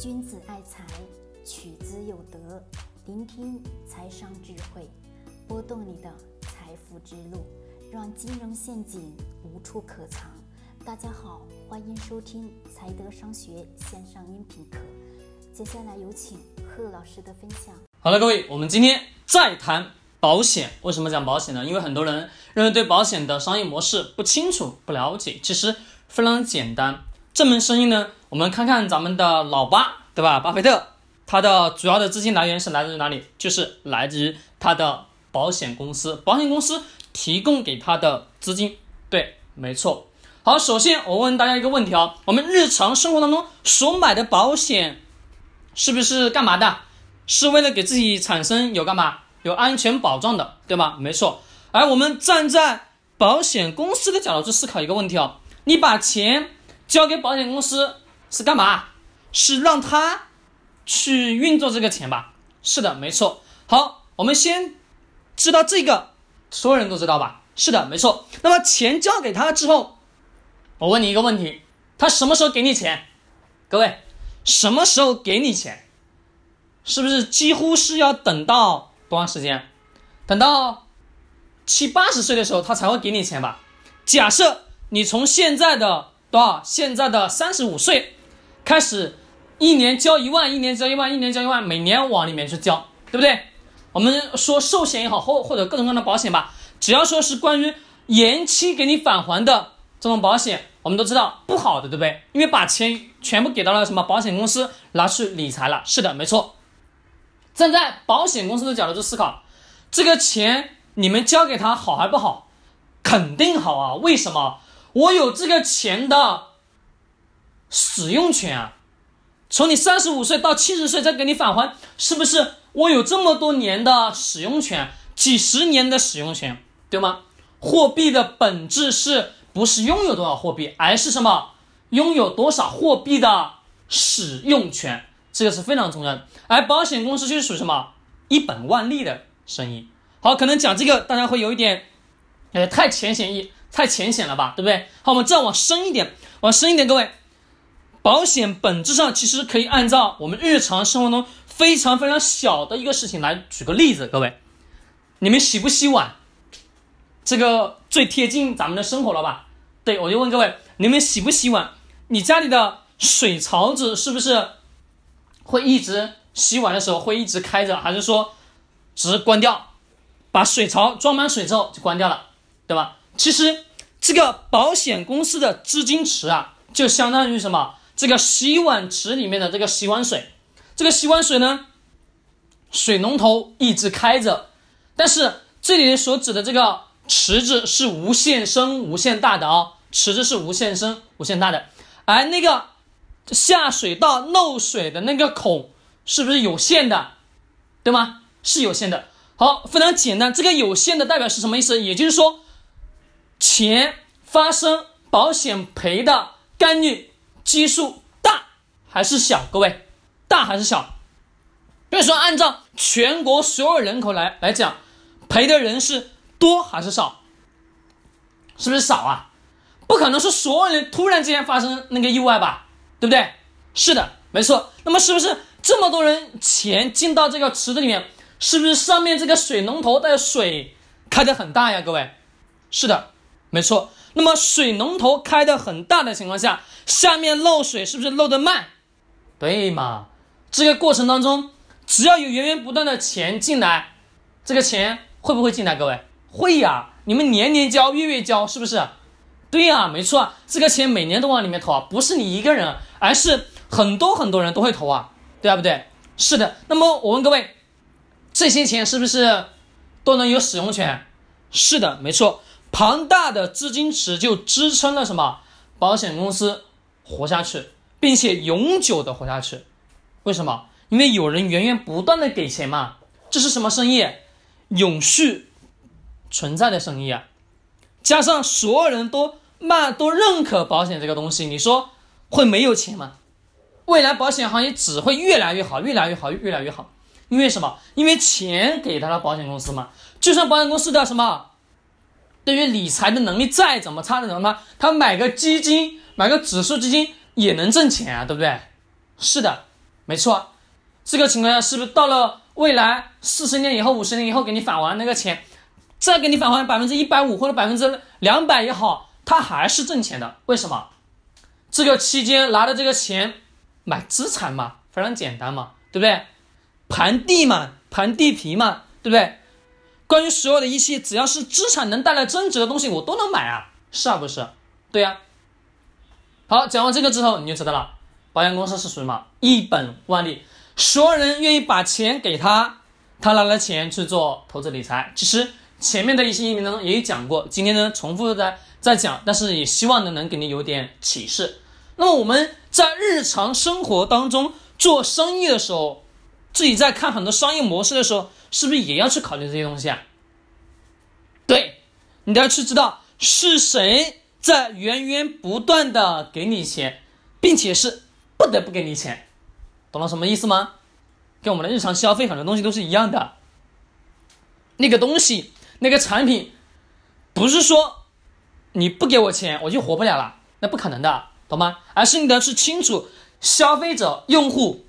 君子爱财，取之有德。聆听财商智慧，拨动你的财富之路，让金融陷阱无处可藏。大家好，欢迎收听财德商学线上音频课。接下来有请贺老师的分享。好了，各位，我们今天再谈保险。为什么讲保险呢？因为很多人认为对保险的商业模式不清楚、不了解，其实非常简单。这门生意呢，我们看看咱们的老八，对吧？巴菲特，他的主要的资金来源是来自于哪里？就是来自于他的保险公司，保险公司提供给他的资金。对，没错。好，首先我问大家一个问题啊，我们日常生活当中所买的保险，是不是干嘛的？是为了给自己产生有干嘛？有安全保障的，对吧？没错。而我们站在保险公司的角度去思考一个问题啊，你把钱。交给保险公司是干嘛？是让他去运作这个钱吧？是的，没错。好，我们先知道这个，所有人都知道吧？是的，没错。那么钱交给他之后，我问你一个问题：他什么时候给你钱？各位，什么时候给你钱？是不是几乎是要等到多长时间？等到七八十岁的时候，他才会给你钱吧？假设你从现在的。多少？现在的三十五岁，开始一年交一万，一年交一万，一年交一万，每年往里面去交，对不对？我们说寿险也好，或或者各种各样的保险吧，只要说是关于延期给你返还的这种保险，我们都知道不好的，对不对？因为把钱全部给到了什么保险公司拿去理财了。是的，没错。站在保险公司的角度去思考，这个钱你们交给他好还不好？肯定好啊！为什么？我有这个钱的使用权啊，从你三十五岁到七十岁再给你返还，是不是我有这么多年的使用权，几十年的使用权，对吗？货币的本质是不是拥有多少货币，而是什么？拥有多少货币的使用权，这个是非常重要的。而保险公司就是属于什么？一本万利的生意。好，可能讲这个大家会有一点，呃，太浅显易。太浅显了吧，对不对？好，我们再往深一点，往深一点，各位，保险本质上其实可以按照我们日常生活中非常非常小的一个事情来举个例子，各位，你们洗不洗碗？这个最贴近咱们的生活了吧？对，我就问各位，你们洗不洗碗？你家里的水槽子是不是会一直洗碗的时候会一直开着，还是说只是关掉，把水槽装满水之后就关掉了，对吧？其实这个保险公司的资金池啊，就相当于什么？这个洗碗池里面的这个洗碗水，这个洗碗水呢，水龙头一直开着，但是这里所指的这个池子是无限深、无限大的啊，池子是无限深、无限大的，而那个下水道漏水的那个孔是不是有限的？对吗？是有限的。好，非常简单，这个有限的代表是什么意思？也就是说。钱发生保险赔的概率基数大还是小？各位，大还是小？比如说，按照全国所有人口来来讲，赔的人是多还是少？是不是少啊？不可能是所有人突然之间发生那个意外吧？对不对？是的，没错。那么是不是这么多人钱进到这个池子里面，是不是上面这个水龙头的水开的很大呀？各位，是的。没错，那么水龙头开的很大的情况下，下面漏水是不是漏的慢？对嘛？这个过程当中，只要有源源不断的钱进来，这个钱会不会进来？各位会呀，你们年年交，月月交，是不是？对呀，没错，这个钱每年都往里面投啊，不是你一个人，而是很多很多人都会投啊，对啊不对？是的。那么我问各位，这些钱是不是都能有使用权？是的，没错。庞大的资金池就支撑了什么保险公司活下去，并且永久的活下去。为什么？因为有人源源不断的给钱嘛。这是什么生意？永续存在的生意啊！加上所有人都慢都认可保险这个东西，你说会没有钱吗？未来保险行业只会越来越好，越来越好，越来越好。因为什么？因为钱给到了保险公司嘛。就算保险公司的什么？对于理财的能力再怎么差的什么，他买个基金，买个指数基金也能挣钱啊，对不对？是的，没错，这个情况下是不是到了未来四十年以后、五十年以后给你返还那个钱，再给你返还百分之一百五或者百分之两百也好，他还是挣钱的？为什么？这个期间拿的这个钱买资产嘛，非常简单嘛，对不对？盘地嘛，盘地皮嘛，对不对？关于所有的一切，只要是资产能带来增值的东西，我都能买啊，是啊不是？对呀。好，讲完这个之后，你就知道了，保险公司是属于嘛，一本万利，所有人愿意把钱给他，他拿了钱去做投资理财。其实前面的一些音频当中也有讲过，今天呢重复在在讲，但是也希望呢能给你有点启示。那么我们在日常生活当中做生意的时候，自己在看很多商业模式的时候，是不是也要去考虑这些东西啊？对，你都要去知道是谁。在源源不断的给你钱，并且是不得不给你钱，懂了什么意思吗？跟我们的日常消费很多东西都是一样的。那个东西，那个产品，不是说你不给我钱我就活不了了，那不可能的，懂吗？而是你得是清楚消费者用户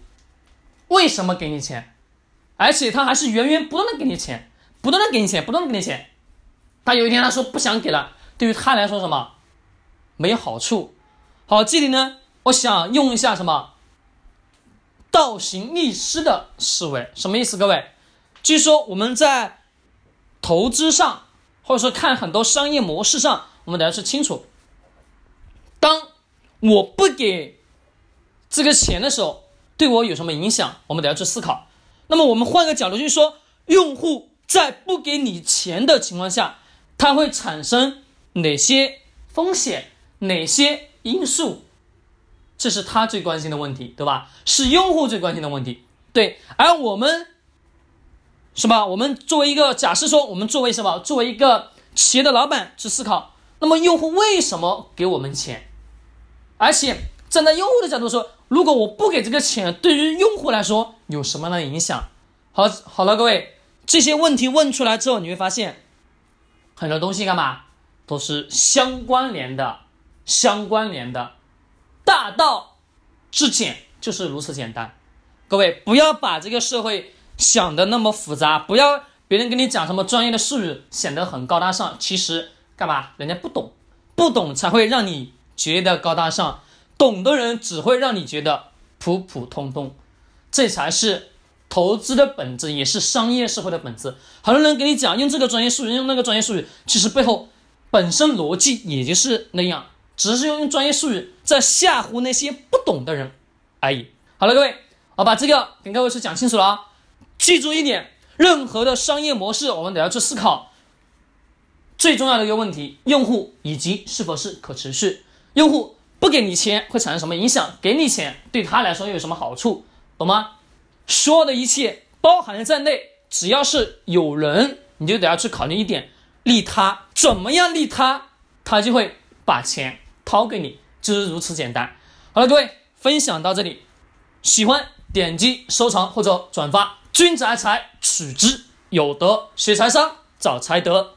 为什么给你钱，而且他还是源源不断的给你钱，不断的给你钱，不断的给你钱。他有一天他说不想给了，对于他来说什么？没好处。好，这里呢，我想用一下什么倒行逆施的思维，什么意思？各位，就是说我们在投资上，或者说看很多商业模式上，我们得要是清楚，当我不给这个钱的时候，对我有什么影响？我们得要去思考。那么我们换个角度，就是说，用户在不给你钱的情况下，它会产生哪些风险？哪些因素？这是他最关心的问题，对吧？是用户最关心的问题，对。而我们，是吧？我们作为一个假设说，我们作为什么？作为一个企业的老板去思考，那么用户为什么给我们钱？而且站在用户的角度说，如果我不给这个钱，对于用户来说有什么样的影响？好，好了，各位，这些问题问出来之后，你会发现很多东西干嘛都是相关联的。相关联的，大道至简就是如此简单。各位不要把这个社会想的那么复杂，不要别人跟你讲什么专业的术语显得很高大上，其实干嘛？人家不懂，不懂才会让你觉得高大上，懂的人只会让你觉得普普通通。这才是投资的本质，也是商业社会的本质。很多人跟你讲用这个专业术语，用那个专业术语，其实背后本身逻辑也就是那样。只是用专业术语在吓唬那些不懂的人而已。好了，各位，我把这个跟各位是讲清楚了啊。记住一点，任何的商业模式，我们都要去思考最重要的一个问题：用户以及是否是可持续。用户不给你钱会产生什么影响？给你钱对他来说又有什么好处？懂吗？所有的一切包含在内，只要是有人，你就得要去考虑一点：利他，怎么样利他，他就会把钱。掏给你，就是如此简单。好了，各位，分享到这里，喜欢点击收藏或者转发。君子爱财，取之有德；学财商，找财德。